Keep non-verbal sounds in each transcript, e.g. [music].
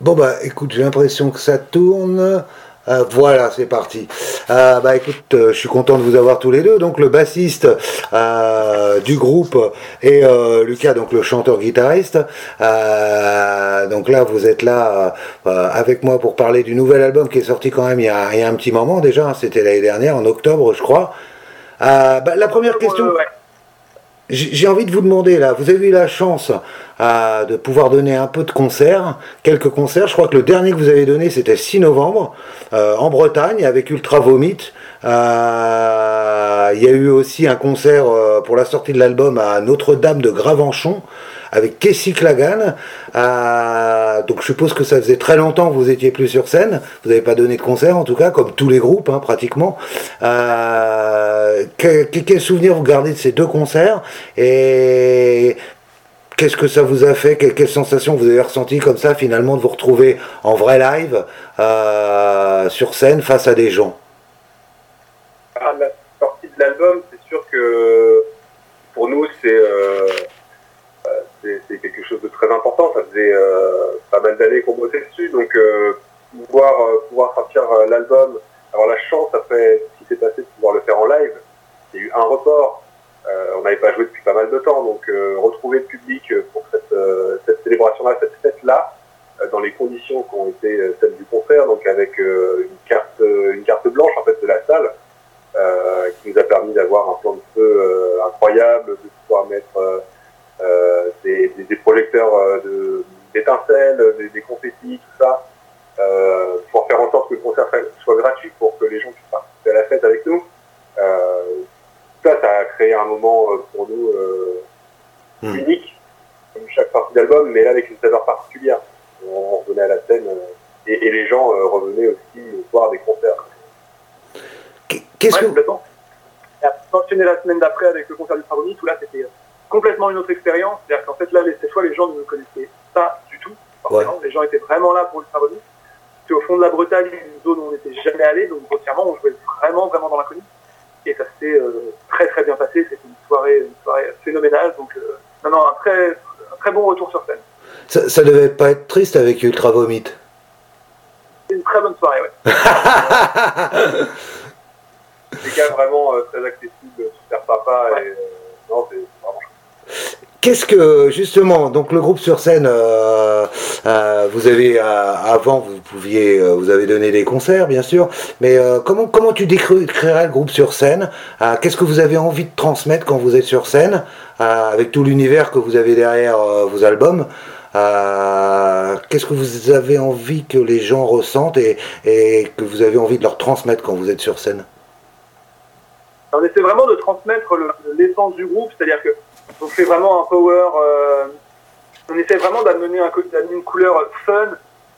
Bon bah écoute, j'ai l'impression que ça tourne. Euh, voilà, c'est parti. Euh, bah écoute, euh, je suis content de vous avoir tous les deux. Donc le bassiste du groupe et Lucas, donc le chanteur-guitariste. donc là, vous êtes là avec moi pour parler du nouvel album qui est sorti quand même il y a, un petit moment déjà. Hein. C'était l'année dernière, en octobre, je crois. Bah, la première question. J'ai envie de vous demander là, vous avez eu la chance euh, de pouvoir donner un peu de concerts, quelques concerts. Je crois que le dernier que vous avez donné c'était 6 novembre euh, en Bretagne avec Ultra Vomit. Euh, il y a eu aussi un concert pour la sortie de l'album à Notre-Dame de Gravenchon avec Casey Clagan. Euh, donc je suppose que ça faisait très longtemps que vous étiez plus sur scène. Vous n'avez pas donné de concert en tout cas, comme tous les groupes hein, pratiquement. Euh, quel, souvenir vous gardez de ces deux concerts? Et Qu'est-ce que ça vous a fait? Quelle, quelle sensation vous avez ressenti comme ça finalement de vous retrouver en vrai live euh, sur scène face à des gens? À la sortie de l'album, c'est sûr que pour nous c'est c'est quelque chose de très important. Ça euh, pas mal d'années qu'on bossait dessus, donc euh, pouvoir, euh, pouvoir sortir l'album, avoir la chance après ce qui s'est passé de pouvoir le faire en live. Il y a eu un report, on n'avait pas joué depuis pas mal de temps, donc retrouver le public pour cette, cette célébration-là, cette fête-là, dans les conditions qui ont été celles du concert, donc avec une carte, une carte blanche en fait de la salle, qui nous a permis d'avoir un plan de feu incroyable, de pouvoir mettre euh, des, des, projecteurs euh, d'étincelles, des, des confettis, tout ça, euh, pour faire en sorte que le concert soit gratuit pour que les gens puissent participer à la fête avec nous. ça, ça a créé un moment pour nous hmm. unique, comme chaque partie d'album, mais là avec une saveur particulière. On revenait à la scène et, les gens revenaient aussi voir des concerts. Qu'est-ce que... Complètement. Et enchaîné la semaine d'après avec le concert du Travauni, tout là c'était complètement une autre expérience. C'est-à-dire qu'en fait, là, cette fois, les gens ne me connaissaient pas du tout. Les gens étaient vraiment là pour le Savoni. C'était au fond de la Bretagne, une zone où on n'était jamais allé, donc grossièrement, on jouait vraiment, vraiment dans l'inconnu. Et ça s'est euh, très, très bien passé. C'était une soirée, une soirée phénoménale. Donc, euh, non, non, un très, un très bon retour sur scène. Ça, ça devait pas être triste avec Ultra Vomit. C'est une très bonne soirée, ouais. [laughs] des gars vraiment euh, très accessibles, super papa. Et, non, c'est Qu'est-ce que justement donc le groupe sur scène euh, euh, vous avez euh, avant vous pouviez vous avez donné des concerts bien sûr mais comment comment tu décrirais le groupe sur scène? Qu'est-ce que vous avez envie de transmettre quand vous êtes sur scène avec tout l'univers que vous avez derrière vos albums? Qu'est-ce que vous avez envie que les gens ressentent et, et, que vous avez envie de leur transmettre quand vous êtes sur scène? On essaie vraiment de transmettre l'essence du groupe c'est-à-dire que on fait vraiment un power. Euh, on essaie vraiment d'amener un, une couleur fun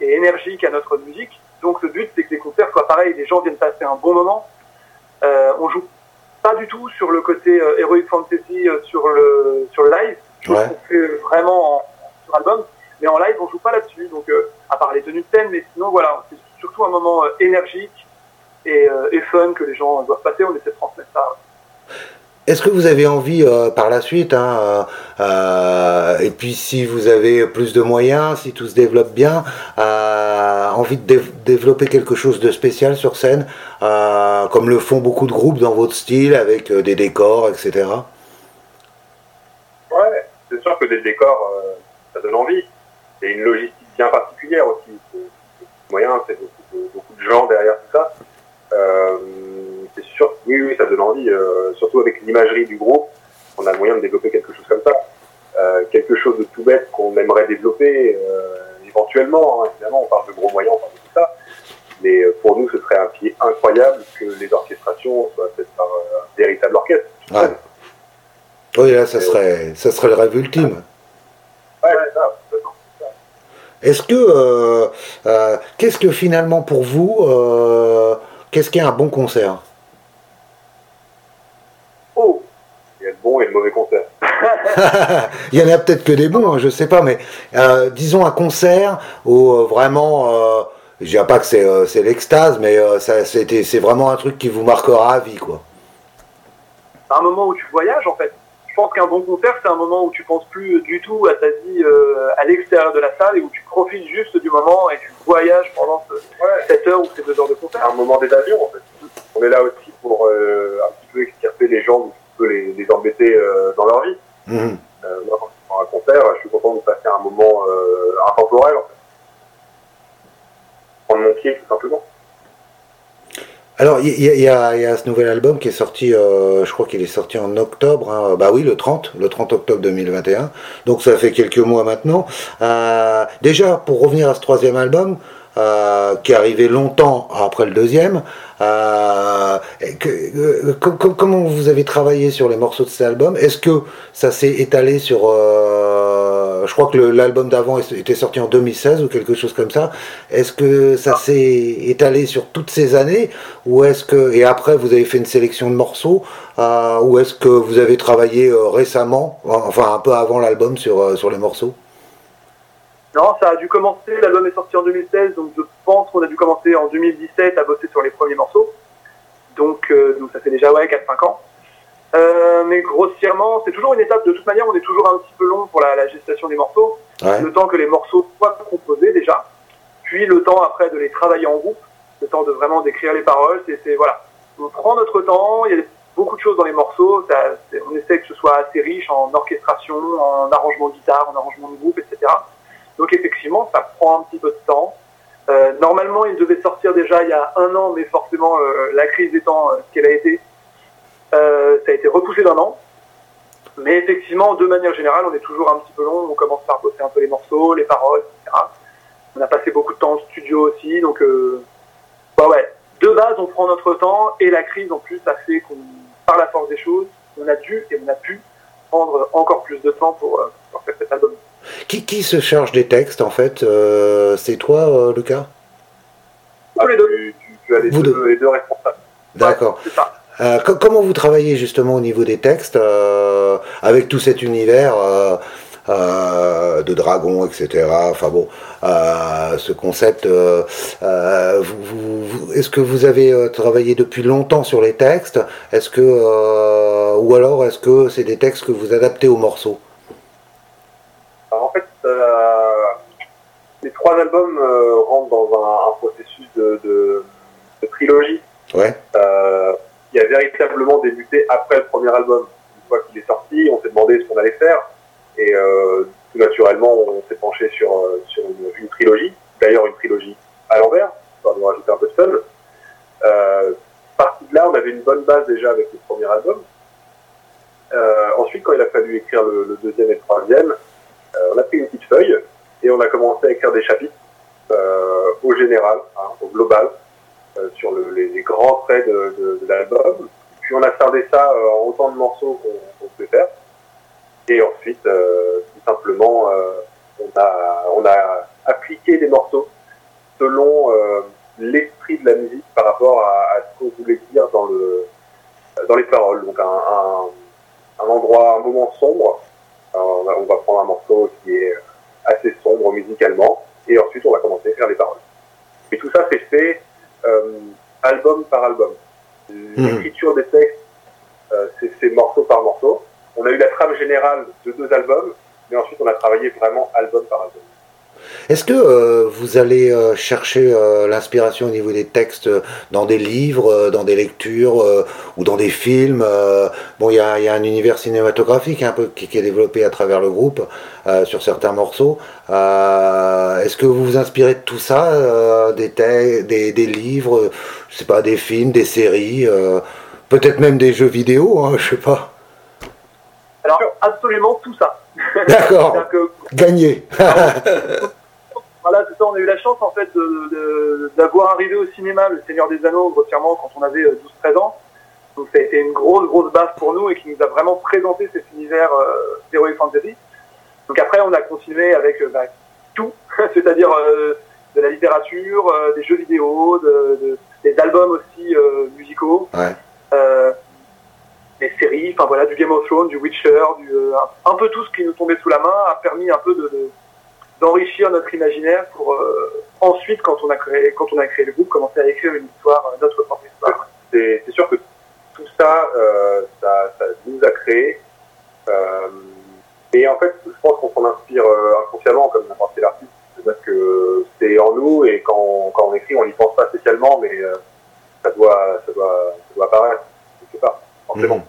et énergique à notre musique. Donc le but, c'est que les concerts soient pareils, les gens viennent passer un bon moment. Euh, on joue pas du tout sur le côté euh, Heroic Fantasy euh, sur le sur le live. Je ouais. qu'on fait vraiment en, sur album, mais en live on joue pas là-dessus. Donc à part les tenues de scène, mais sinon voilà, c'est surtout un moment énergique et, et, fun que les gens doivent passer. On essaie de transmettre ça. Est-ce que vous avez envie euh, par la suite, hein, euh, euh, et puis si vous avez plus de moyens, si tout se développe bien, envie de développer quelque chose de spécial sur scène, comme le font beaucoup de groupes dans votre style, avec des décors, etc. Ouais, c'est sûr que des décors, ça donne envie. C'est une logistique bien particulière aussi. C'est beaucoup, beaucoup, de gens derrière tout ça c'est sûr, oui, oui, ça donne envie, euh, surtout avec l'imagerie du groupe, on a moyen de développer quelque chose comme ça. Euh, quelque chose de tout bête qu'on aimerait développer euh, éventuellement, hein, évidemment, on parle de gros moyens, on parle de tout ça, mais pour nous, ce serait un pied incroyable que les orchestrations soient faites par un véritable orchestre. Oui, là, ça serait, ça serait le rêve ultime. Ouais, ça, Est-ce que, qu'est-ce que finalement pour vous, qu'est-ce qu'est un bon concert et le mauvais concert. [laughs] Il y en a peut-être que des bons, je hein, je sais pas, mais euh, disons un concert où euh, vraiment, euh, je dirais pas que c'est, euh, l'extase, mais ça, c'est vraiment un truc qui vous marquera à vie, quoi. un moment où tu voyages, en fait. Je pense qu'un bon concert, c'est un moment où tu penses plus du tout à ta vie euh, à l'extérieur de la salle et où tu profites juste du moment et tu voyages pendant cette heure ou ces deux heures de concert. Un moment d'évasion, en fait. On est là aussi pour euh, un petit peu extirper les gens, peu les, les embêter euh, dans leur vie. Mhm. Euh, moi, quand je prends un concert, je suis content de passer un moment euh, intemporel, en fait. Prendre mon pied, tout simplement. Alors, il y, a- y y ce nouvel album qui est sorti, euh, je crois qu'il est sorti en octobre, hein. bah oui, le 30, le 30 octobre 2021, donc ça fait quelques mois maintenant. Euh, déjà, pour revenir à ce troisième album, euh, qui est arrivé longtemps après le deuxième, euh, que- euh, co- co- comment vous avez travaillé sur les morceaux de cet album? Est-ce que ça s'est étalé sur... je crois que l'album d'avant était sorti en 2016 ou quelque chose comme ça. Est-ce que ça s'est étalé sur toutes ces années? Ou est-ce que et après vous avez fait une sélection de morceaux ou est-ce que vous avez travaillé récemment, enfin un peu avant l'album sur sur les morceaux? Non, ça a dû commencer, l'album est sorti en 2016, donc je pense qu'on a dû commencer en 2017 à bosser sur les premiers morceaux. Donc, euh, donc ça fait déjà ouais, 4-5 ans. Euh, mais grossièrement, c'est toujours une étape, de toute manière, on est toujours un petit peu long pour la, la gestation des morceaux. Ouais. Le temps que les morceaux soient composés déjà, puis le temps après de les travailler en groupe, le temps de vraiment d'écrire les paroles, c'est voilà. On prend notre temps, il y a beaucoup de choses dans les morceaux, ça- on essaie que ce soit assez riche en orchestration, en arrangement de guitare, en arrangement de groupe, etc. Donc effectivement, ça prend un petit peu de temps. Euh, normalement, il devait sortir déjà il y a un an, mais forcément, euh, la crise étant euh, ce qu'elle a été, ça a été repoussé d'un an. Mais effectivement, de manière générale, on est toujours un petit peu long. On commence par bosser un peu les morceaux, les paroles, etc. On a passé beaucoup de temps en studio aussi, donc bah ouais. De base, on prend notre temps et la crise en plus a fait qu'on, par la force des choses, on a dû et on a pu prendre encore plus de temps pour faire cet album. Qui, qui se charge des textes en fait Euh, C'est toi, euh, Lucas? Tous les deux. Tu, tu- tu as les Vous deux, deux. les deux responsables. D'accord. Ouais. Euh, co- comment vous travaillez justement au niveau des textes avec tout cet univers de dragons, etc. Enfin bon, ce concept. vous- vous- vous- Est-ce que vous avez travaillé depuis longtemps sur les textes? Est-ce que ou alors est-ce que c'est des textes que vous adaptez aux morceaux Alors, en fait, euh, les trois albums euh, rentrent dans un, un processus de, de- de trilogie Ouais. euh, qui a véritablement débuté après le premier album. Une fois qu'il est sorti, on s'est demandé ce qu'on allait faire et euh, tout naturellement, on s'est penché sur, euh, sur une, une trilogie. D'ailleurs, une trilogie à l'envers, histoire de rajouter un peu de fun. Euh, parti de là, on avait une bonne base déjà avec le premier album. Euh, ensuite, quand il a fallu écrire le, le deuxième et le troisième, euh, on a pris une petite feuille et on a commencé à écrire des chapitres euh, au général, hein, au global, euh, sur le- les, grands traits de, l'album. Puis on a scindé ça euh, en autant de morceaux qu'on pouvait faire. Et ensuite, euh, tout simplement, euh, on, a, on a appliqué des morceaux selon euh, l'esprit de la musique par rapport à, ce qu'on voulait dire dans, le, dans les paroles. Donc un, un, endroit, un moment sombre. On va prendre un morceau qui est assez sombre musicalement et ensuite on va commencer à faire les paroles. Et tout ça c'est fait euh, album par album. L'écriture des textes, euh, c'est fait morceau par morceau. On a eu la trame générale de deux albums, mais ensuite on a travaillé vraiment album par album. Est-ce que euh, vous allez euh, chercher euh, l'inspiration au niveau des textes dans des livres, dans des lectures ou dans des films Bon, il y a, un univers cinématographique un peu qui, est développé à travers le groupe sur certains morceaux. Est-ce que vous vous inspirez de tout ça, des, des, des livres, je pas, des films, des séries, peut-être même des jeux vidéo, hein, je sais pas. Alors, absolument tout ça. D'accord, que gagné. [laughs] Voilà, c'est ça, on a eu la chance en fait d'avoir arrivé au cinéma Le Seigneur des Anneaux grossièrement quand on avait euh, 12-13 ans. Donc ça a été une grosse grosse base pour nous et qui nous a vraiment présenté cet univers euh, d'Heroic Fantasy. Donc après on a continué avec euh, bah, tout, [laughs] c'est-à-dire euh, de la littérature, euh, des jeux vidéo, de, de- des albums aussi euh, musicaux, Ouais. Euh, des séries, enfin voilà, du Game of Thrones, du Witcher, du, euh, un, un peu tout ce qui nous tombait sous la main a permis un peu de, de- d'enrichir notre imaginaire pour euh, ensuite, quand on a créé, quand on a créé le groupe, commencer à écrire une histoire, euh, notre propre histoire. C'est sûr que tout ça, euh, ça, ça nous a créé et en fait, je pense qu'on s'en inspire inconsciemment comme n'importe quel artiste, parce que c'est en nous et quand, quand on écrit, on n'y pense pas spécialement, mais ça doit, ça doit, ça doit apparaître quelque part, Mhm.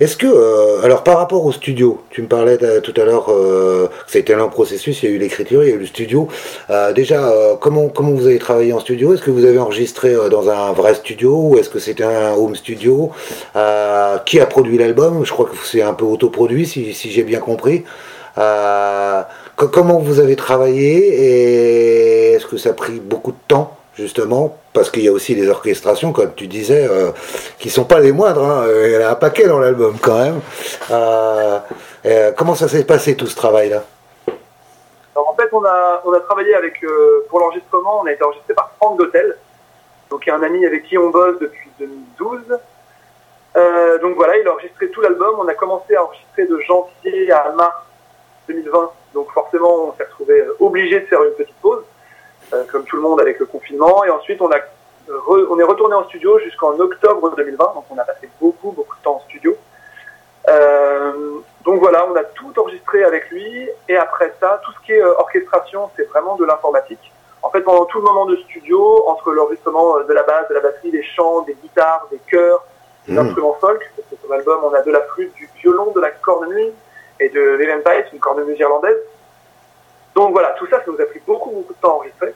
Est-ce que, euh, alors par rapport au studio, tu me parlais tout à l'heure euh, ça a été un long processus, il y a eu l'écriture, il y a eu le studio. Euh, déjà, comment, comment vous avez travaillé en studio? Est-ce que vous avez enregistré dans un vrai studio ou est-ce que c'était un home studio? Qui a produit l'album? Je crois que c'est un peu autoproduit, si, si j'ai bien compris. comment vous avez travaillé et est-ce que ça a pris beaucoup de temps? Justement, parce qu'il y a aussi des orchestrations, comme tu disais, euh, qui sont pas les moindres. Hein. Il y a un paquet dans l'album quand même. Euh, euh, comment ça s'est passé tout ce travail-là? Alors en fait, on a, on a travaillé avec, euh, pour l'enregistrement, on a été enregistré par Franck d'Hôtel, donc un ami avec qui on bosse depuis 2012. donc voilà, il a enregistré tout l'album. On a commencé à enregistrer de janvier à mars 2020. Donc forcément, on s'est retrouvé obligé de faire une petite pause. Euh, comme tout le monde avec le confinement. Et ensuite, on, a, on est retourné en studio jusqu'en octobre 2020. Donc, on a passé beaucoup, beaucoup de temps en studio. Euh, donc voilà, on a tout enregistré avec lui. Et après ça, tout ce qui est euh, orchestration, c'est vraiment de l'informatique. En fait, pendant tout le moment de studio, entre l'enregistrement de la basse, de la batterie, des chants, des guitares, des chœurs, des mmh. instruments folk, parce que sur l'album, on a de la flûte, du violon, de la cornemuse et de l'Eventide, une cornemuse irlandaise. Donc voilà, tout ça, ça nous a pris beaucoup, beaucoup de temps à enregistrer.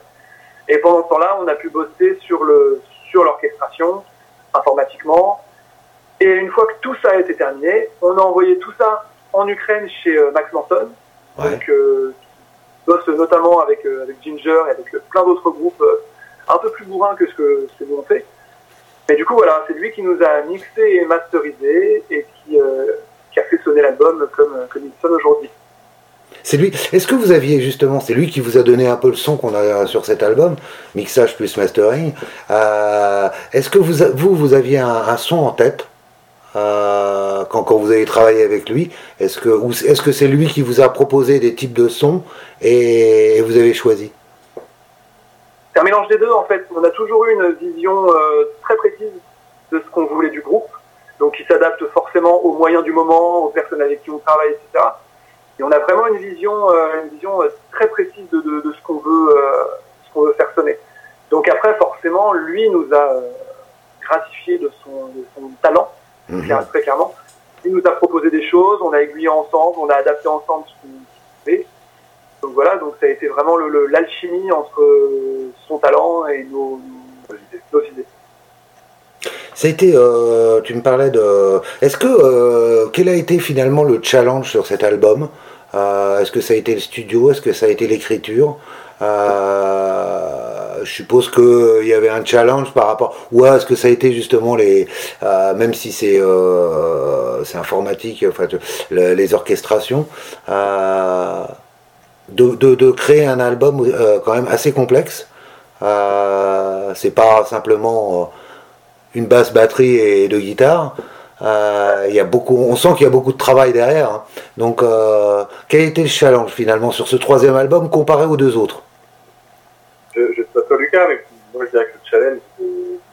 Et pendant ce temps-là, on a pu bosser sur le sur l'orchestration, informatiquement. Et une fois que tout ça a été terminé, on a envoyé tout ça en Ukraine chez euh, Max Manson, donc euh, bosse notamment avec, euh, avec Ginger et avec plein d'autres groupes un peu plus bourrins que ce que, ce que nous on fait. Mais du coup, voilà, c'est lui qui nous a mixé et masterisé et qui, qui a fait sonner l'album comme, comme il sonne aujourd'hui. C'est lui. Est-ce que vous aviez justement, c'est lui qui vous a donné un peu le son qu'on a sur cet album, mixage plus mastering. Euh, est-ce que vous, vous, aviez un, son en tête euh, quand, quand, vous avez travaillé avec lui? Est-ce que c'est lui qui vous a proposé des types de sons et, vous avez choisi? C'est un mélange des deux en fait. On a toujours eu une vision euh, très précise de ce qu'on voulait du groupe, donc il s'adapte forcément aux moyens du moment, aux personnes avec qui on travaille, etc. Et on a vraiment une vision, euh, une vision euh, très précise de, de, ce qu'on veut, euh, ce qu'on veut faire sonner. Donc après, forcément, lui nous a gratifié de son, de son talent, mhm. très clairement. Il nous a proposé des choses, on a aiguillé ensemble, on a adapté ensemble ce qu'il fait. Donc voilà, donc ça a été vraiment l'alchimie entre son talent et nos, nos idées. Ça a été, tu me parlais de. Est-ce que quel a été finalement le challenge sur cet album? Euh, est-ce que ça a été le studio? Est-ce que ça a été l'écriture? Euh, je suppose qu'il y avait un challenge par rapport. Ou est-ce que ça a été justement les. Euh, même si c'est c'est informatique, enfin, les orchestrations, de, de, de, créer un album quand même assez complexe. c'est pas simplement une basse batterie et deux guitares. Euh, il y a beaucoup, on sent qu'il y a beaucoup de travail derrière. Hein. Donc, euh, quel était le challenge finalement sur ce troisième album comparé aux deux autres? Je ne sais pas toi Lucas, mais moi je dirais que le challenge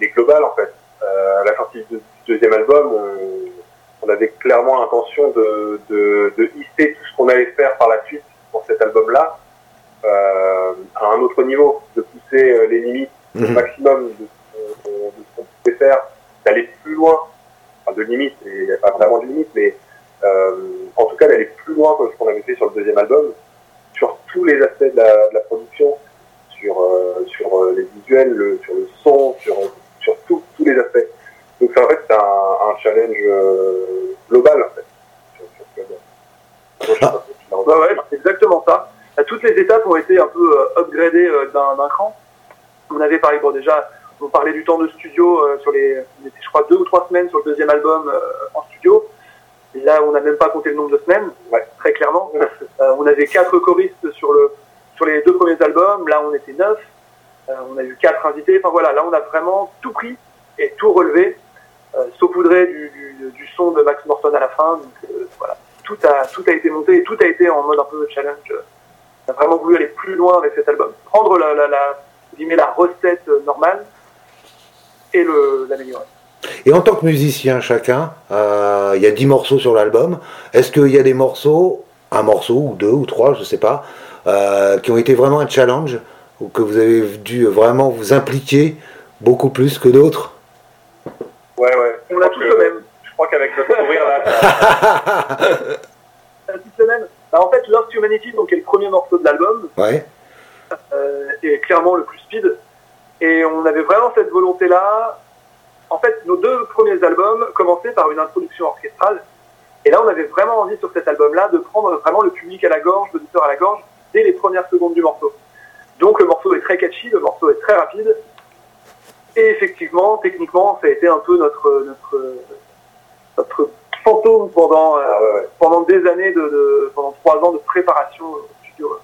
est global en fait. Euh, à la sortie du deuxième album, on, avait clairement l'intention de, de, de, hisser tout ce qu'on allait faire par la suite pour cet album-là euh, à un autre niveau, de pousser les limites au mhm. maximum de, de faire, d'aller plus loin de limite, il n'y a pas vraiment de limite, mais euh, en tout cas d'aller plus loin que ce qu'on avait fait sur le deuxième album, sur tous les aspects de la, production, sur, euh, sur euh, les visuels, le, sur le son, sur, sur tous les aspects. Donc en fait c'est un, challenge global en fait. Ah. ouais, c'est exactement ça. Toutes les étapes ont été un peu upgradées d'un cran. On avait par exemple déjà on parlait du temps de studio euh, sur les, je crois, deux ou trois semaines sur le deuxième album euh, en studio. Et là, on n'a même pas compté le nombre de semaines, très clairement. [laughs] Euh, on avait quatre choristes sur le, sur les deux premiers albums. Là, on était neuf. on a eu quatre invités. Enfin voilà, là, on a vraiment tout pris et tout relevé, saupoudré du, du, du, son de Max Morton à la fin. Donc voilà, tout a, tout a été monté et tout a été en mode un peu challenge. On a vraiment voulu aller plus loin avec cet album, prendre la, la, la, la recette normale et l'améliorer. Et en tant que musicien chacun, euh, il y a 10 morceaux sur l'album. Est-ce qu'il y a des morceaux, un morceau ou deux ou trois, je sais pas, euh, qui ont été vraiment un challenge ou que vous avez dû vraiment vous impliquer beaucoup plus que d'autres? Ouais, ouais. On a tous le même. Je crois qu'avec notre sourire là, On a tous le même. Bah, en fait, Lost Humanity, donc, est le premier morceau de l'album, Ouais. euh, est clairement le plus speed. Et on avait vraiment cette volonté-là. En fait, nos deux premiers albums commençaient par une introduction orchestrale. Et là, on avait vraiment envie sur cet album-là de prendre vraiment le public à la gorge, l'auditeur à la gorge, dès les premières secondes du morceau. Donc le morceau est très catchy, le morceau est très rapide. Et effectivement, techniquement, ça a été un peu notre, notre, notre fantôme pendant, euh, pendant des années, de, de- pendant trois ans de préparation au studio.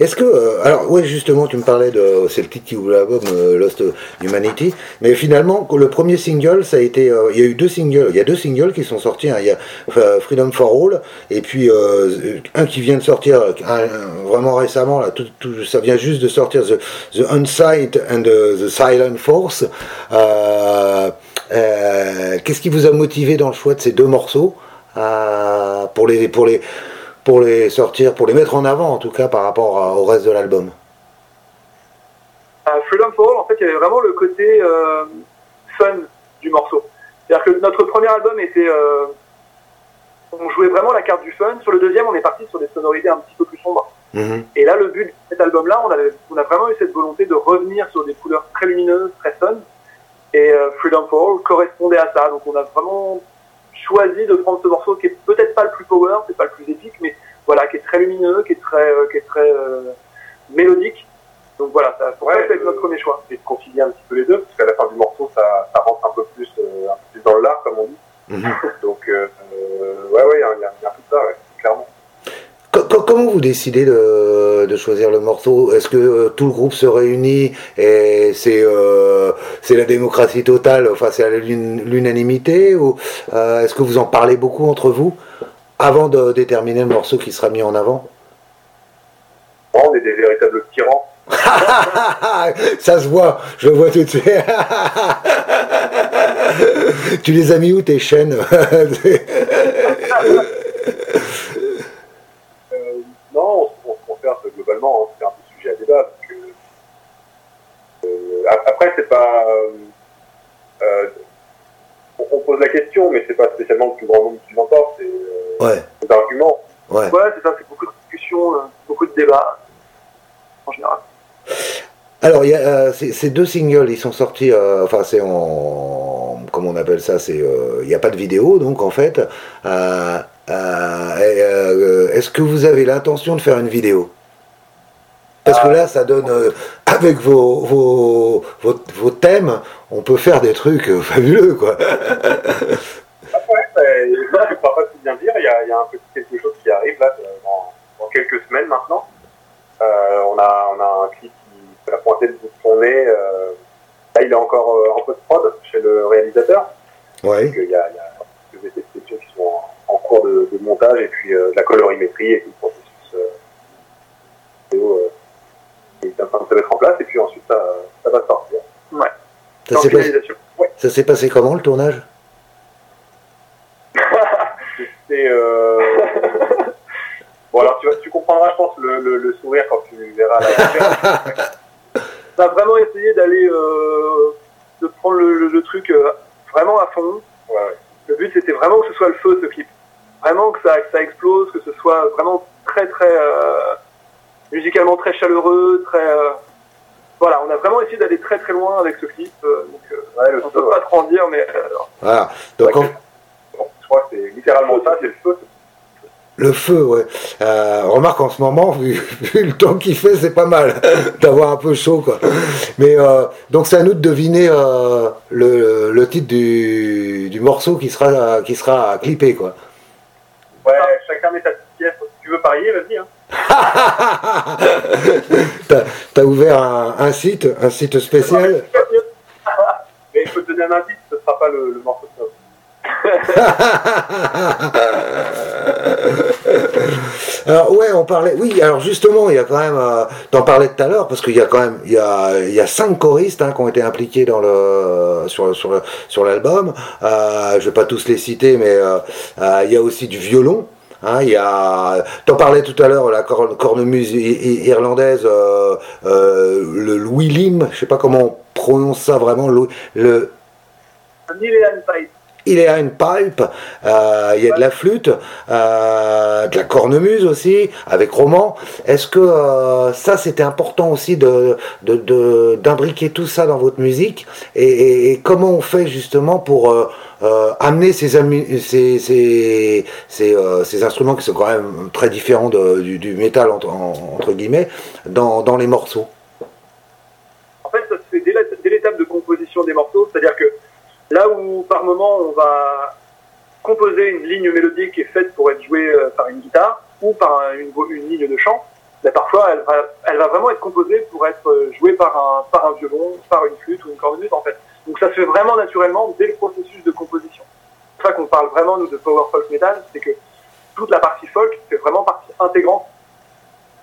Est-ce que, euh, alors ouais justement tu me parlais de, c'est le titre qui ouvre l'album euh, Lost Humanity, mais finalement le premier single ça a été, euh, il y a eu deux singles, il y a deux singles qui sont sortis, hein. il y a Freedom for All et puis un qui vient de sortir vraiment récemment là, tout, ça vient juste de sortir The, the Unsight and the, the Silent Force. Qu'est-ce qui vous a motivé dans le choix de ces deux morceaux pour les pour les pour les sortir, pour les mettre en avant en tout cas par rapport à- au reste de l'album. À Freedom for All, en fait, il y avait vraiment le côté euh, fun du morceau. C'est-à-dire que notre premier album était... euh, on jouait vraiment la carte du fun. Sur le deuxième, on est parti sur des sonorités un petit peu plus sombres. Mhm. Et là, le but de cet album-là, on, avait- on a vraiment eu cette volonté de revenir sur des couleurs très lumineuses, très fun. Et euh, Freedom for All correspondait à ça. Donc on a vraiment choisi de prendre ce morceau qui est peut-être pas le plus power, c'est pas le plus épique, mais voilà, qui est très lumineux, qui est très, euh, qui est très euh, mélodique. Donc voilà, ça, pour Ouais, ça, c'est euh, notre premier choix. Et de concilier un petit peu les deux, parce qu'à la fin du morceau, ça, ça rentre un peu plus, euh, un peu plus dans l'art, comme on dit. Mhm. [laughs] Donc, euh, euh, ouais, ouais, il y, a- il y y a un peu de ça, ouais, clairement. Co- co- comment vous décidez de, de choisir le morceau? Est-ce que euh, tout le groupe se réunit et c'est euh, c'est la démocratie totale, enfin c'est l'unanimité ou euh, est-ce que vous en parlez beaucoup entre vous avant de déterminer le morceau qui sera mis en avant? Bon, on est des véritables tyrans. [laughs] Ça se voit, je le vois tout de suite. [laughs] tu les as mis où tes chaînes [laughs] Euh, non, on, on se c'est un peu sujet à débat. donc, euh, ap- après, c'est pas. euh, euh, on, pose la question, mais c'est pas spécialement le plus grand nombre qui l'emporte, c'est Ouais, des arguments. ouais. Ouais, c'est ça, c'est beaucoup de discussions, beaucoup de débats, en général. Alors, il y a, euh, ces, deux singles, ils sont sortis, euh, enfin, c'est en. Comment on appelle ça c'est, Il n'y a pas de vidéo, donc, en fait. Est-ce que vous avez l'intention de faire une vidéo? Parce que là, ça donne. euh, [laughs] avec vos, vos, vos, vos thèmes, on peut faire des trucs euh, fabuleux, quoi. [laughs] Ouais, ben, je ne crois pas tout bien dire. Il y, a, il y a un petit quelque chose qui arrive là dans, dans quelques semaines maintenant. Euh, on, a, on a un clip qui la pointée de bout de son nez. euh, là, il est encore en post-prod chez le réalisateur. Ouais. Donc, il y a, il y a quelques effets spéciaux qui sont en, en cours de, de montage et puis de la colorimétrie et tout le processus vidéo qui est en train de se mettre en place. Et puis ensuite, ça, ça va sortir. Ça En s'est passé, finalisation. ça s'est passé comment, le tournage? [laughs] C'est. Euh... bon, alors tu, comprendras, je pense, le, le, le sourire quand tu verras la. [laughs] On a vraiment essayé d'aller, euh, de prendre le, le- le truc euh, vraiment à fond. Ouais, ouais. Le but, c'était vraiment que ce soit le feu, ce clip. Vraiment que ça, que ça explose, que ce soit vraiment très, très, euh, musicalement très chaleureux, très, euh, voilà, on a vraiment essayé d'aller très, très loin avec ce clip. euh, donc, euh, Ouais, le on feu, peut pas trop en dire, mais euh, Voilà. Donc, Bon, je crois que c'est littéralement ça, c'est le feu. Le feu, ouais. Euh, remarque en ce moment, vu, [laughs] vu le temps qu'il fait, c'est pas mal [laughs] d'avoir un peu chaud, quoi. Mais euh, donc c'est à nous de deviner euh, le, le titre du, du morceau qui sera qui sera clippé, quoi. Ouais, chacun met sa petite pièce. Si tu veux parier, vas-y. Hein. [laughs] T'as t'as ouvert un, un site, un site spécial. Mais je peux te donner un indice, ce sera pas le, le morceau de [laughs] alors ouais, on parlait. Oui, alors justement, il y a quand même. Euh, T'en parlais tout à l'heure parce qu'il y a quand même, il y a, il y a cinq choristes hein, qui ont été impliqués dans le sur sur le, sur l'album. Euh, je vais pas tous les citer, mais euh, euh, il y a aussi du violon. Hein, il y a, t'en parlais tout à l'heure, la cornemuse irlandaise, euh, euh, le Louis Lim, je sais pas comment on prononce ça vraiment, le, le il est à une pipe, euh, il y a de la flûte, euh, de la cornemuse aussi, avec roman. Est-ce que euh, ça, c'était important aussi de, d'imbriquer tout ça dans votre musique? Et, comment on fait justement pour amener ces, ces, ces, instruments qui sont quand même très différents du, métal, entre, guillemets, dans, dans les morceaux? En fait, c'est dès l'étape de composition des morceaux, c'est-à-dire que Là où par moment on va composer une ligne mélodique qui est faite pour être jouée euh, par une guitare ou par une, ligne de chant, ben, parfois elle va, vraiment être composée pour être euh, jouée par un, par un violon, par une flûte ou une cornemuse en fait. Donc ça se fait vraiment naturellement dès le processus de composition. C'est ça qu'on parle vraiment nous de power folk metal, c'est que toute la partie folk fait vraiment partie intégrante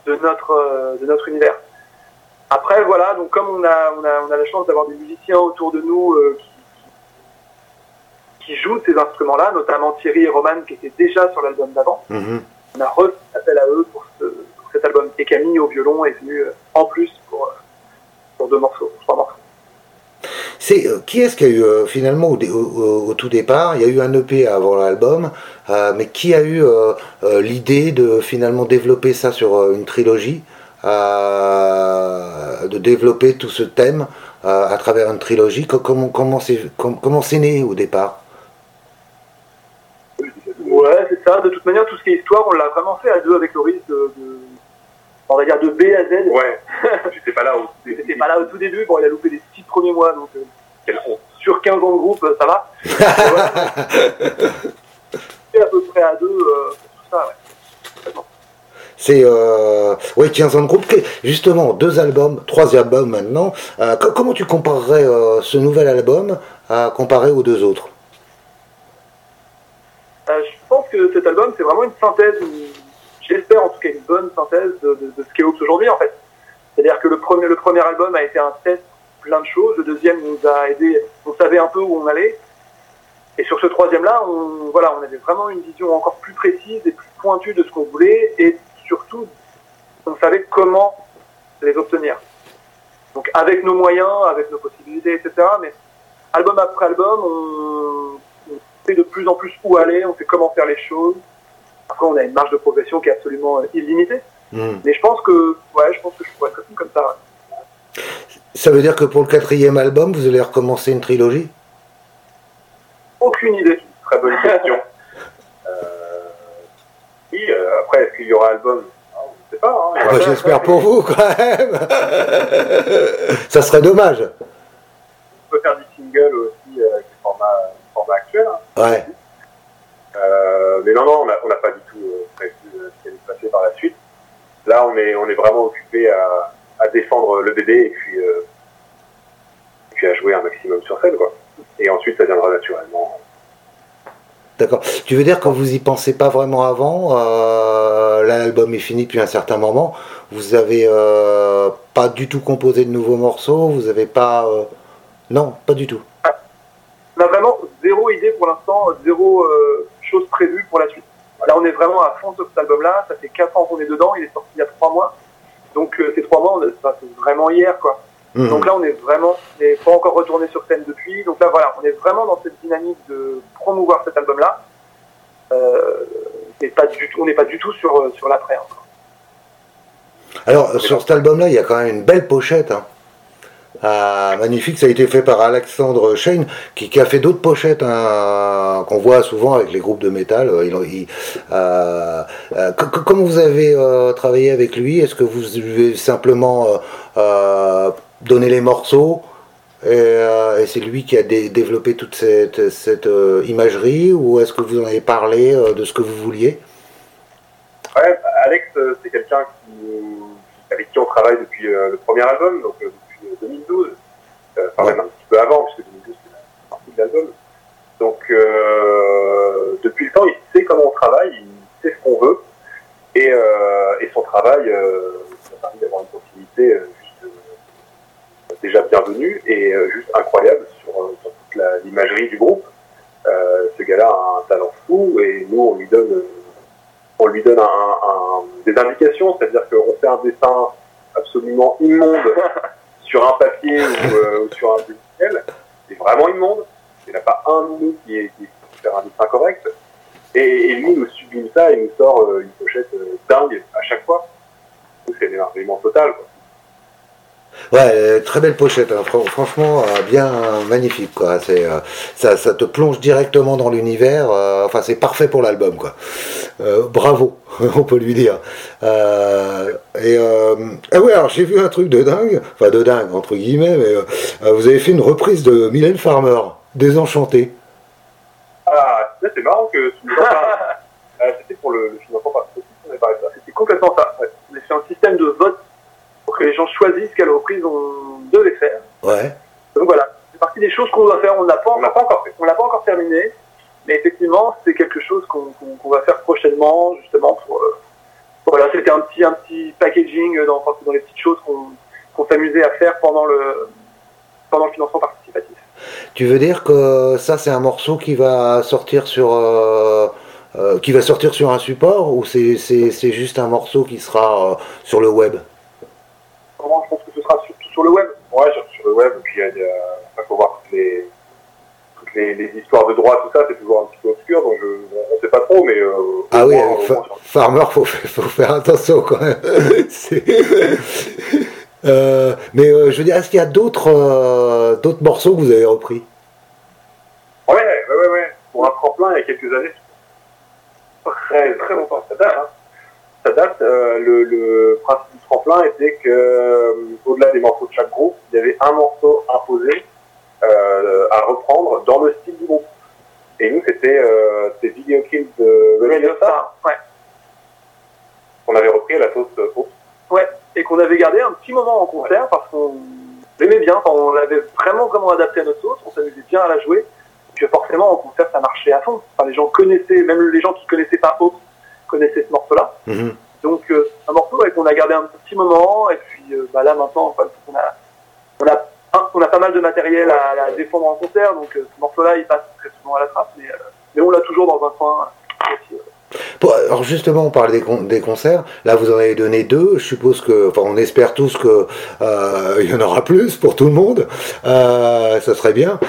de notre, euh, de notre univers. Après voilà, donc comme on a, on a, on a la chance d'avoir des musiciens autour de nous qui qui jouent ces instruments-là, notamment Thierry et Roman qui étaient déjà sur l'album d'avant. Mhm. On a refait appel à eux pour, cet album. Et Camille au violon est venu euh, en plus pour, euh, pour deux morceaux, trois morceaux. C'est euh, qui est-ce qui a eu finalement au, tout départ? Il y a eu un EP avant l'album, mais qui a eu l'idée de finalement développer ça sur une trilogie, de développer tout ce thème à travers une trilogie? Comment comment c'est comment c'est né au départ Ouais, c'est ça. De toute manière, tout ce qui est histoire, on l'a vraiment fait à deux avec Loris de, on va dire de B à Z. Ouais. [laughs] J'étais pas là au début. J'étais pas là au tout début. Bon, il a loupé les six premiers mois, donc euh, sur 15 ans de groupe, ça va. [laughs] C'est à peu près à deux euh, tout ça, ouais. C'est euh, ouais, 15 ans de groupe. Justement, deux albums, trois albums maintenant. Euh, comment tu comparerais euh, ce nouvel album à comparé aux deux autres? Que cet album, c'est vraiment une synthèse, j'espère en tout cas une bonne synthèse de, ce qu'est Oops aujourd'hui en fait. C'est-à-dire que le premier, le premier album a été un test plein de choses, le deuxième nous a aidé, on savait un peu où on allait, et sur ce troisième-là, on, voilà, on avait vraiment une vision encore plus précise et plus pointue de ce qu'on voulait, et surtout, on savait comment les obtenir. Donc avec nos moyens, avec nos possibilités, etc. Mais album après album, on, de plus en plus où aller, on sait comment faire les choses. Après, on a une marge de progression qui est absolument euh, illimitée. Hmm. Mais je pense que, ouais, je pense que je pourrais être comme ça. Ça veut dire que pour le quatrième album, vous allez recommencer une trilogie? Aucune idée. Très bonne question. [laughs] euh, oui, euh, après, est-ce qu'il y aura album? Ah, On ne sait pas. Hein. Ah bah, j'espère pour vous, quand même. ça serait dommage. On peut faire des singles aussi euh, avec des formats actuel. Hein. Ouais. Euh, mais non, non, on n'a pas du tout euh, prévu ce qui allait se passer par la suite. Là, on est, on est vraiment occupé à, à défendre le bébé et puis, euh, et puis à jouer un maximum sur scène. Quoi. Et ensuite, ça viendra naturellement. D'accord. Tu veux dire que vous y pensez pas vraiment avant euh, L'album est fini depuis un certain moment. Vous avez euh, pas du tout composé de nouveaux morceaux. Vous avez pas. Euh, non, pas du tout. On a vraiment zéro idée pour l'instant, zéro euh, chose prévue pour la suite. Là, on est vraiment à fond sur cet album-là. Ça fait 4 ans qu'on est dedans. Il est sorti il y a 3 mois. Donc, euh, ces 3 mois, c'est vraiment hier, quoi. Mmh. Donc là, on est vraiment, on n'est pas encore retourné sur scène depuis. Donc là, voilà, on est vraiment dans cette dynamique de promouvoir cet album-là. Euh, pas du tout, on n'est pas du tout sur, sur l'après. Alors, sur cet album-là, il y a quand même une belle pochette. Hein. Ah, magnifique, ça a été fait par Alexandre Shane, qui, a fait d'autres pochettes hein, qu'on voit souvent avec les groupes de métal. Il, euh, euh, comment vous avez euh, travaillé avec lui? Est-ce que vous avez simplement donné les morceaux et, c'est lui qui a développé toute cette, imagerie ou est-ce que vous en avez parlé de ce que vous vouliez? Ouais, Alex, c'est quelqu'un avec qui on travaille depuis le premier album, donc 2012, euh, enfin même un petit peu avant, puisque 2012 c'est la partie de l'album. Donc, euh, depuis le temps, il sait comment on travaille, il sait ce qu'on veut. Et, euh, son travail euh, a permis d'avoir une continuité déjà bienvenue et juste incroyable sur, toute l'imagerie du groupe. ce gars-là a un talent fou et nous, on lui donne, on lui donne des indications, c'est-à-dire qu'on fait un dessin absolument immonde sur un papier ou, ou sur un logiciel, c'est vraiment immonde. Il n'y en a pas un de nous qui est, qui faire un dessin correct. Et, et, lui nous sublime ça et nous sort euh, une pochette euh, dingue à chaque fois. C'est un total. Quoi. Ouais, euh, très belle pochette, hein. franchement, euh, bien magnifique, quoi. C'est, euh, ça, ça, te plonge directement dans l'univers. enfin, c'est parfait pour l'album, quoi. bravo, [laughs] on peut lui dire. et ah ouais, alors j'ai vu un truc de dingue, enfin de dingue entre guillemets, mais vous avez fait une reprise de Mylène Farmer, Désenchanté. Ah, c'est marrant que tu [laughs] C'était pour le, le ça. C'était complètement ça. On a fait un système de vote que les gens choisissent quelle reprise on devait faire. Ouais. Donc voilà, c'est partie des choses qu'on doit faire. On l'a pas, pas encore fait. On l'a pas encore terminé, mais effectivement, c'est quelque chose qu'on qu qu va faire prochainement, justement pour. Euh, voilà, c'était un petit un petit packaging dans, dans les petites choses qu'on qu s'amusait à faire pendant le pendant le financement participatif. Tu veux dire que ça, c'est un morceau qui va sortir sur euh, euh, qui va sortir sur un support ou c'est juste un morceau qui sera euh, sur le web? Comment je pense que ce sera surtout sur le web. Ouais, sur, sur le web. Et puis il y faut voir toutes les toutes les, les, histoires de droit, tout ça, c'est toujours un petit peu obscur, donc je, on ne sait pas trop, mais euh, ah oui, avec fa Farmer, faut faut faire attention quand même. [laughs] Euh, mais euh, je veux dire, est-ce qu'il y a d'autres euh, d'autres morceaux que vous avez repris? Ouais, ouais, ouais, ouais. Pour un tremplin, il y a quelques années, très, très longtemps, ça date. Hein. Date. Le, le, principe du tremplin était que, au-delà des morceaux de chaque groupe, il y avait un morceau imposé à reprendre dans le style du groupe. Et nous, c'était Video Kills de Radio Star. Ouais. On avait repris à la sauce Oops. Ouais et qu'on avait gardé un petit moment en concert parce qu'on l'aimait bien, enfin, on l'avait vraiment vraiment adapté à notre sauce, on s'amusait bien à la jouer, et que forcément en concert ça marchait à fond. Enfin, les gens connaissaient, même les gens qui connaissaient pas Hope connaissaient ce morceau-là. Mm -hmm. Donc euh, un morceau et qu'on a gardé un petit moment, et puis euh, bah, là maintenant enfin, on a on a on a pas mal de matériel à, défendre en concert, donc euh, ce morceau-là il passe très souvent à la trappe, mais, mais on l'a toujours dans un coin Bon, alors justement, on parle des, des, concerts. Là, vous en avez donné deux. Je suppose que, enfin, on espère tous que il y en aura plus pour tout le monde. Ça serait bien.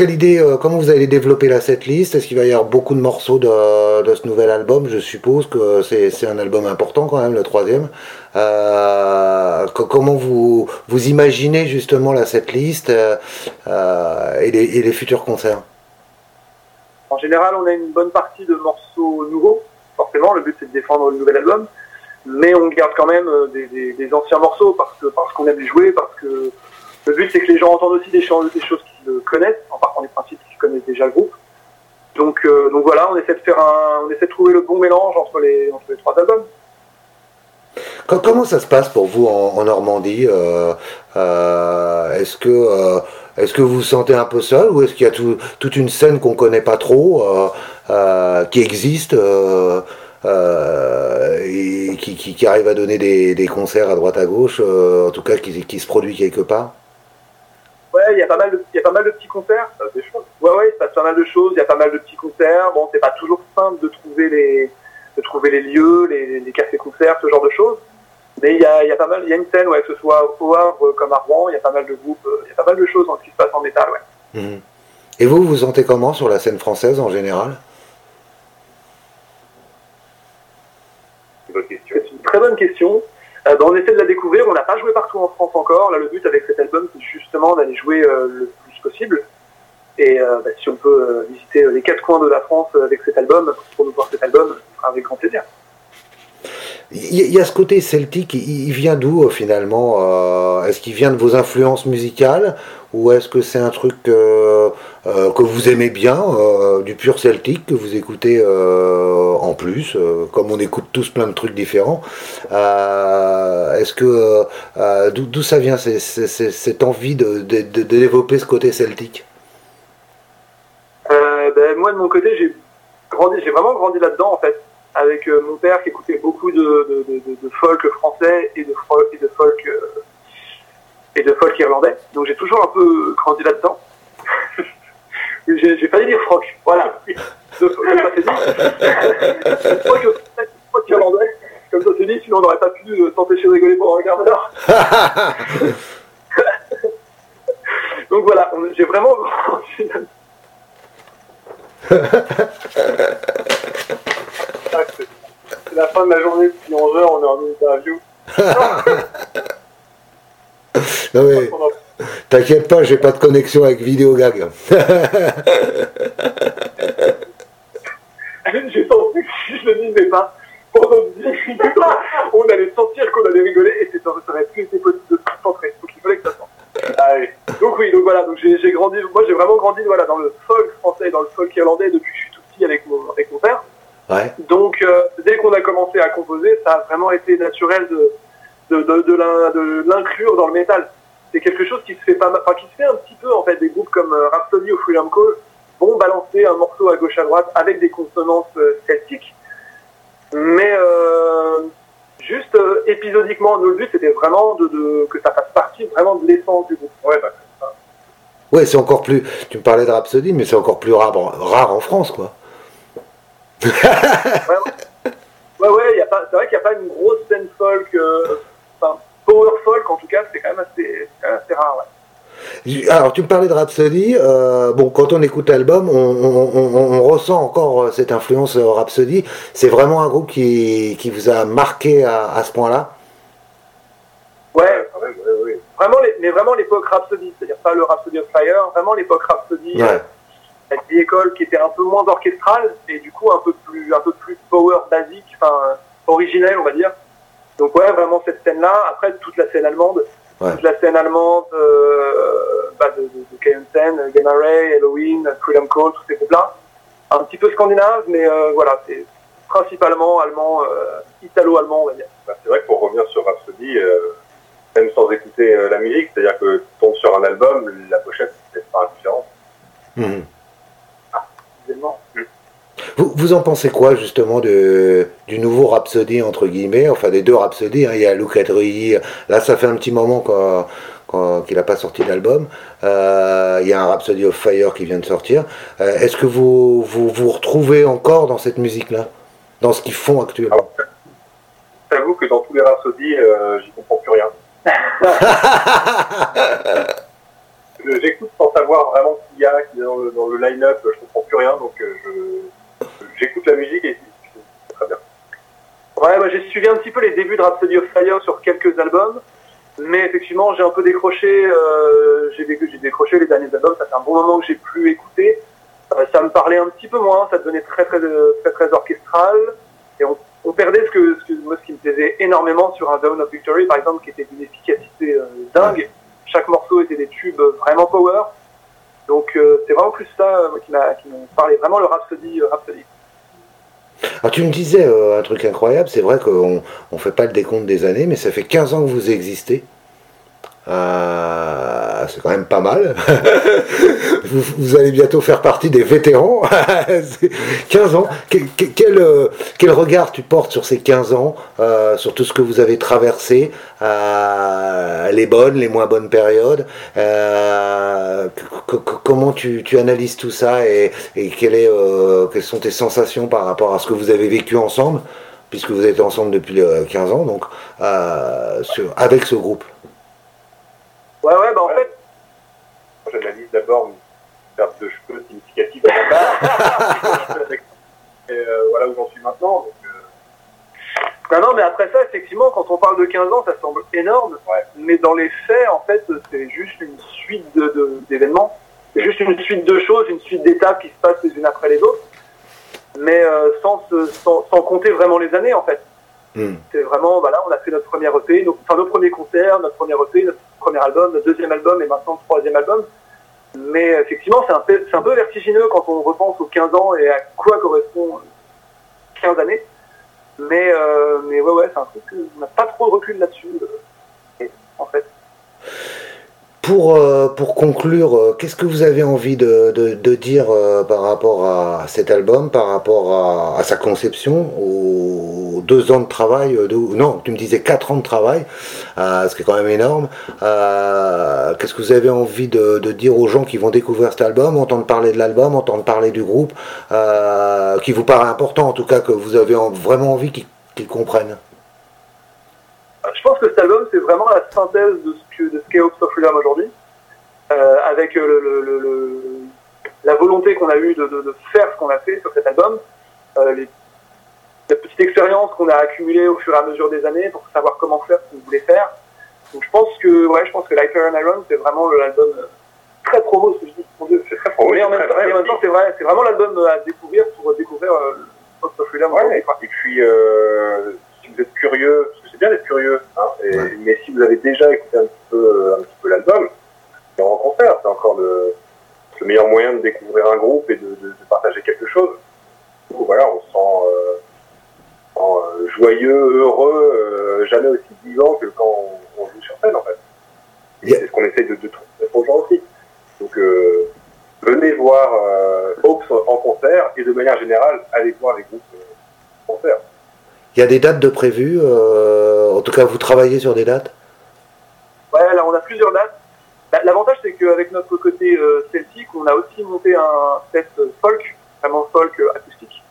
Quelle idée, euh, comment vous allez développer la setlist? Est-ce qu'il va y avoir beaucoup de morceaux de, ce nouvel album? Je suppose que c'est un album important quand même, le troisième. Euh, comment vous vous imaginez justement la setlist euh, et les, et les futurs concerts? En général, on a une bonne partie de morceaux nouveaux. Forcément, le but c'est de défendre le nouvel album, mais on garde quand même des, anciens morceaux parce que parce qu'on aime les jouer, parce que le but c'est que les gens entendent aussi des, choses, des choses qu'ils connaissent, en partant des principes qu'ils connaissent déjà le groupe. Donc, euh, donc voilà, on essaie de faire un, on essaie de trouver le bon mélange entre les entre les trois albums. Comment ça se passe pour vous en, Normandie euh, euh, Est-ce que est-ce que vous vous sentez un peu seul ou est-ce qu'il y a tout, toute une scène qu'on connaît pas trop, qui existe et qui, arrive à donner des, concerts à droite à gauche, en tout cas qui, se produit quelque part? Ouais, il y a pas mal de, il y a pas mal de petits concerts. Des choses. Ouais, ouais, il se passe pas mal de choses. Il y a pas mal de petits concerts. Bon, c'est pas toujours simple de trouver les, de trouver les lieux, les, les cafés-concerts, ce genre de choses. Mais il y a, y a, pas mal, il y a une scène, ouais, que ce soit au Havre comme à Rouen, il y a pas mal de groupes, il y a pas mal de choses dans ce qui se passe en métal, ouais. Mmh. Et vous, vous sentez comment sur la scène française en général? C'est une très bonne question. Euh, ben, on essaie de la découvrir, on n'a pas joué partout en France encore. Là, le but avec cet album, c'est justement d'aller jouer euh, le plus possible. Et euh, bah, si on peut visiter les quatre coins de la France avec cet album, pour nous voir cet album, avec grand plaisir. Il y a ce côté celtique, il vient d'où finalement Est-ce qu'il vient de vos influences musicales ou est-ce que c'est un truc euh, euh, que vous aimez bien, euh, du pur celtique, que vous écoutez en plus, comme on écoute tous plein de trucs différents Est-ce que d'où ça vient cette envie de, développer ce côté celtique? Moi de mon côté, j'ai grandi, j'ai vraiment grandi là-dedans en fait, avec euh, mon père qui écoutait beaucoup de, folk français et de, folk euh, et de folk irlandais. Donc j'ai toujours un peu grandi là-dedans. [laughs] j'ai failli [laughs] dire froc, voilà. De, de, froc irlandais, comme ça c'est dit, sinon on n'aurait pas pu s'empêcher de rigoler pour un quart d'heure. [laughs] Donc voilà, j'ai vraiment. C'est la fin de la journée, depuis 11 heures, on est en interview. [laughs] non mais, t'inquiète pas, j'ai pas de connexion avec Vidéogag. [laughs] [laughs] j'ai senti que si je le disais pas, pendant 10 minutes, on allait sentir qu'on allait rigoler et ça aurait plus été possible de se concentrer. Donc il fallait que ça sorte. Allez. Donc oui, donc voilà, donc j'ai grandi, moi j'ai vraiment grandi voilà, dans le folk français, dans le folk irlandais depuis que je suis tout petit avec mon, avec mon père. Ouais. Donc euh, dès qu'on a commencé à composer, ça a vraiment été naturel de, de, de, de l'inclure dans le métal. C'est quelque chose qui se fait pas enfin, qui se fait un petit peu en fait, des groupes comme euh, Rhapsody ou Freedom Call vont balancer un morceau à gauche à droite avec des consonances euh, celtiques. Mais euh, juste euh, épisodiquement, nous, le but c'était vraiment de, de, que ça fasse partie vraiment de l'essence du groupe. Ouais, bah, Ouais, c'est encore plus. Tu me parlais de Rhapsody, mais c'est encore plus rare, rare en France, quoi. [laughs] ouais, ouais, ouais y a pas, c'est vrai qu'il n'y a pas une grosse scène folk, euh, power folk en tout cas, c'est quand même assez, quand même assez rare, ouais. Alors, tu me parlais de Rhapsody. Euh, bon, quand on écoute l'album, on, on, on, on, ressent encore euh, cette influence Rhapsody. C'est vraiment un groupe qui, qui vous a marqué à, à ce point-là? Ouais, ouais, ouais, ouais. Vraiment, les, mais vraiment l'époque Rhapsody, c'est-à-dire pas le Rhapsody of Fire, vraiment l'époque Rhapsody, Ouais. euh, avec des écoles qui étaient un peu moins orchestrales et du coup un peu plus, un peu plus power basique, enfin originelle, on va dire. Donc ouais, vraiment cette scène-là. Après toute la scène allemande, Ouais. toute la scène allemande euh, bah, de, de, de. Gamma Ray, Halloween, Freedom Call, tous ces groupes-là. Un petit peu scandinave, mais euh, voilà, c'est principalement allemand, euh, italo-allemand, on va dire. Bah, c'est vrai que pour revenir sur Rhapsody, euh, même sans écouter euh, la musique, c'est-à-dire que tu tombes sur un album, la pochette c'est pas différente. Mhm. évidemment. Vous, vous en pensez quoi justement de, du nouveau Rhapsody entre guillemets, enfin des deux Rhapsody, hein, il y a at Ray, là ça fait un petit moment qu'on- qu'il n'a pas sorti d'album, Euh, il y a un Rhapsody of Fire qui vient de sortir, Euh, est-ce que vous, vous vous retrouvez encore dans cette musique-là, dans ce qu'ils font actuellement? J'avoue que dans tous les Rhapsody, euh, j'y comprends plus rien. [laughs] J'écoute sans savoir vraiment ce qu'il y a, qui est dans le, le line-up, je comprends plus rien, donc euh, je, j'écoute la musique et c'est très bien. Ouais, moi j'ai suivi un petit peu les débuts de Rhapsody of Fire sur quelques albums, mais effectivement j'ai un peu décroché, euh, j'ai dé- j'ai décroché les derniers albums, ça fait un bon moment que j'ai plus écouté. Euh, ça me parlait un petit peu moins, ça devenait très très euh, très très orchestral, et on, perdait ce que, moi ce qui me plaisait énormément sur un Dawn of Victory par exemple, qui était d'une efficacité dingue. Chaque morceau était des tubes vraiment power. Donc c'est vraiment plus ça qui m'a qui m'a parlé, vraiment le Rhapsody, Rhapsody. Alors tu me disais euh, un truc incroyable, c'est vrai qu'on ne fait pas le décompte des années, mais ça fait 15 ans que vous existez. Euh, c'est quand même pas mal. [laughs] vous, allez bientôt faire partie des vétérans. [laughs] C'est 15 ans. Euh, quel regard tu portes sur ces 15 ans, euh, sur tout ce que vous avez traversé, les bonnes, les moins bonnes périodes Comment tu, analyses tout ça et, quelles sont tes sensations par rapport à ce que vous avez vécu ensemble puisque vous êtes ensemble depuis euh, 15 ans, donc avec ce groupe? Ouais ouais bah en fait J'analyse d'abord une perte de cheveux significative à la barre. [laughs] et euh, voilà où j'en suis maintenant. Donc, euh, Non, non, mais après ça, effectivement, quand on parle de 15 ans, ça semble énorme. Ouais. Mais dans les faits, en fait, c'est juste une suite de- de- d'événements. C'est juste une suite de choses, une suite d'étapes qui se passent les unes après les autres. Mais euh, sans, se- sans, sans compter vraiment les années, en fait. Hmm. C'est vraiment, voilà, on a fait notre premier EP, enfin nos premiers concerts, notre premier EP, notre premier album, notre deuxième album et maintenant le troisième album. Mais effectivement, c'est un, peu- c'est un peu vertigineux quand on repense aux 15 ans et à quoi correspond 15 années. Mais, euh, mais ouais, ouais, c'est un truc qu'on n'a pas trop de recul là-dessus, euh, en fait. Pour, euh, pour conclure, euh, qu'est-ce que vous avez envie de, dire euh, par rapport à cet album, par rapport à, sa conception, aux deux ans de travail, non, tu me disais quatre ans de travail, ce qui est quand même énorme. qu'est-ce que vous avez envie de, dire aux gens qui vont découvrir cet album, entendre parler de l'album, entendre parler du groupe, qui vous paraît important, en tout cas que vous avez vraiment envie qu'ils comprennent? Je pense que cet album, c'est vraiment la synthèse de ce que de ce qu'est of Freedom aujourd'hui, euh, avec le, le, le, la volonté qu'on a eue de, de, de, faire ce qu'on a fait sur cet album, euh, les, la petite expérience qu'on a accumulée au fur et à mesure des années pour savoir comment faire ce qu'on voulait faire. Donc je pense que, ouais, je pense que and Iron, c'est vraiment l'album euh, très promo, ce que je dis, mon Dieu, c'est très promo. Mais en même, temps, c'est vrai, c'est vraiment l'album à découvrir pour découvrir euh, of Freedom. Ouais, et, puis, euh, si vous êtes curieux, bien d'être curieux, hein, mais si vous avez déjà écouté un petit peu, un petit peu l'album, c'est en concert, c'est encore le, le, meilleur moyen de découvrir un groupe et de, de, de partager quelque chose. Donc voilà, on se sent, euh, euh, joyeux, heureux, euh, jamais aussi vivant que quand on, on, joue sur scène en fait. Yeah. C'est ce qu'on essaie de, de trouver aux gens aussi. Donc euh, venez voir euh, Hopes en concert et de manière générale, allez voir les groupes en concert. Il y a des dates de prévues euh, En tout cas, vous travaillez sur des dates? Ouais, alors on a plusieurs dates. L'avantage, c'est qu'avec notre côté euh, celtique, on a aussi monté un set folk, vraiment folk euh, acoustique.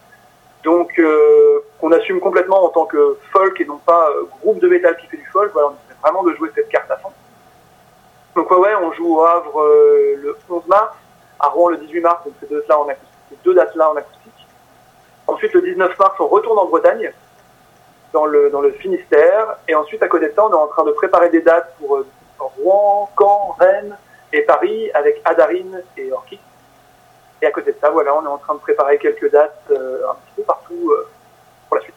Donc, euh, qu'on assume complètement en tant que folk et non pas euh, groupe de métal qui fait du folk. On essaie vraiment de jouer cette carte à fond. Donc, ouais, ouais on joue au Havre le 11 mars, à Rouen le 18 mars, donc ces deux, -là en acoustique, deux dates-là en acoustique. Ensuite, le 19 mars, on retourne en Bretagne dans le, Finistère. Et ensuite, à côté de ça, on est en train de préparer des dates pour euh, Rouen, Caen, Rennes et Paris avec Adarine et Orchid. Et à côté de ça, voilà, on est en train de préparer quelques dates euh, un petit peu partout euh, pour la suite.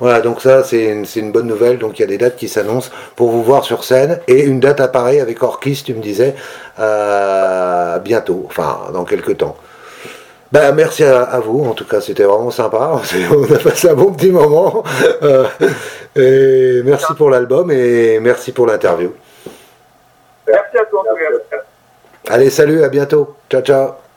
Voilà, donc ça, c'est une, bonne nouvelle. Donc il y a des dates qui s'annoncent pour vous voir sur scène. Et une date apparaît avec Orchis, tu me disais, bientôt, enfin, dans quelques temps. Ben, merci à, à, vous, en tout cas c'était vraiment sympa, [laughs] on a passé un bon petit moment. Euh, et merci pour l'album et merci pour l'interview. Merci à toi. Allez, salut, à bientôt. Ciao, ciao.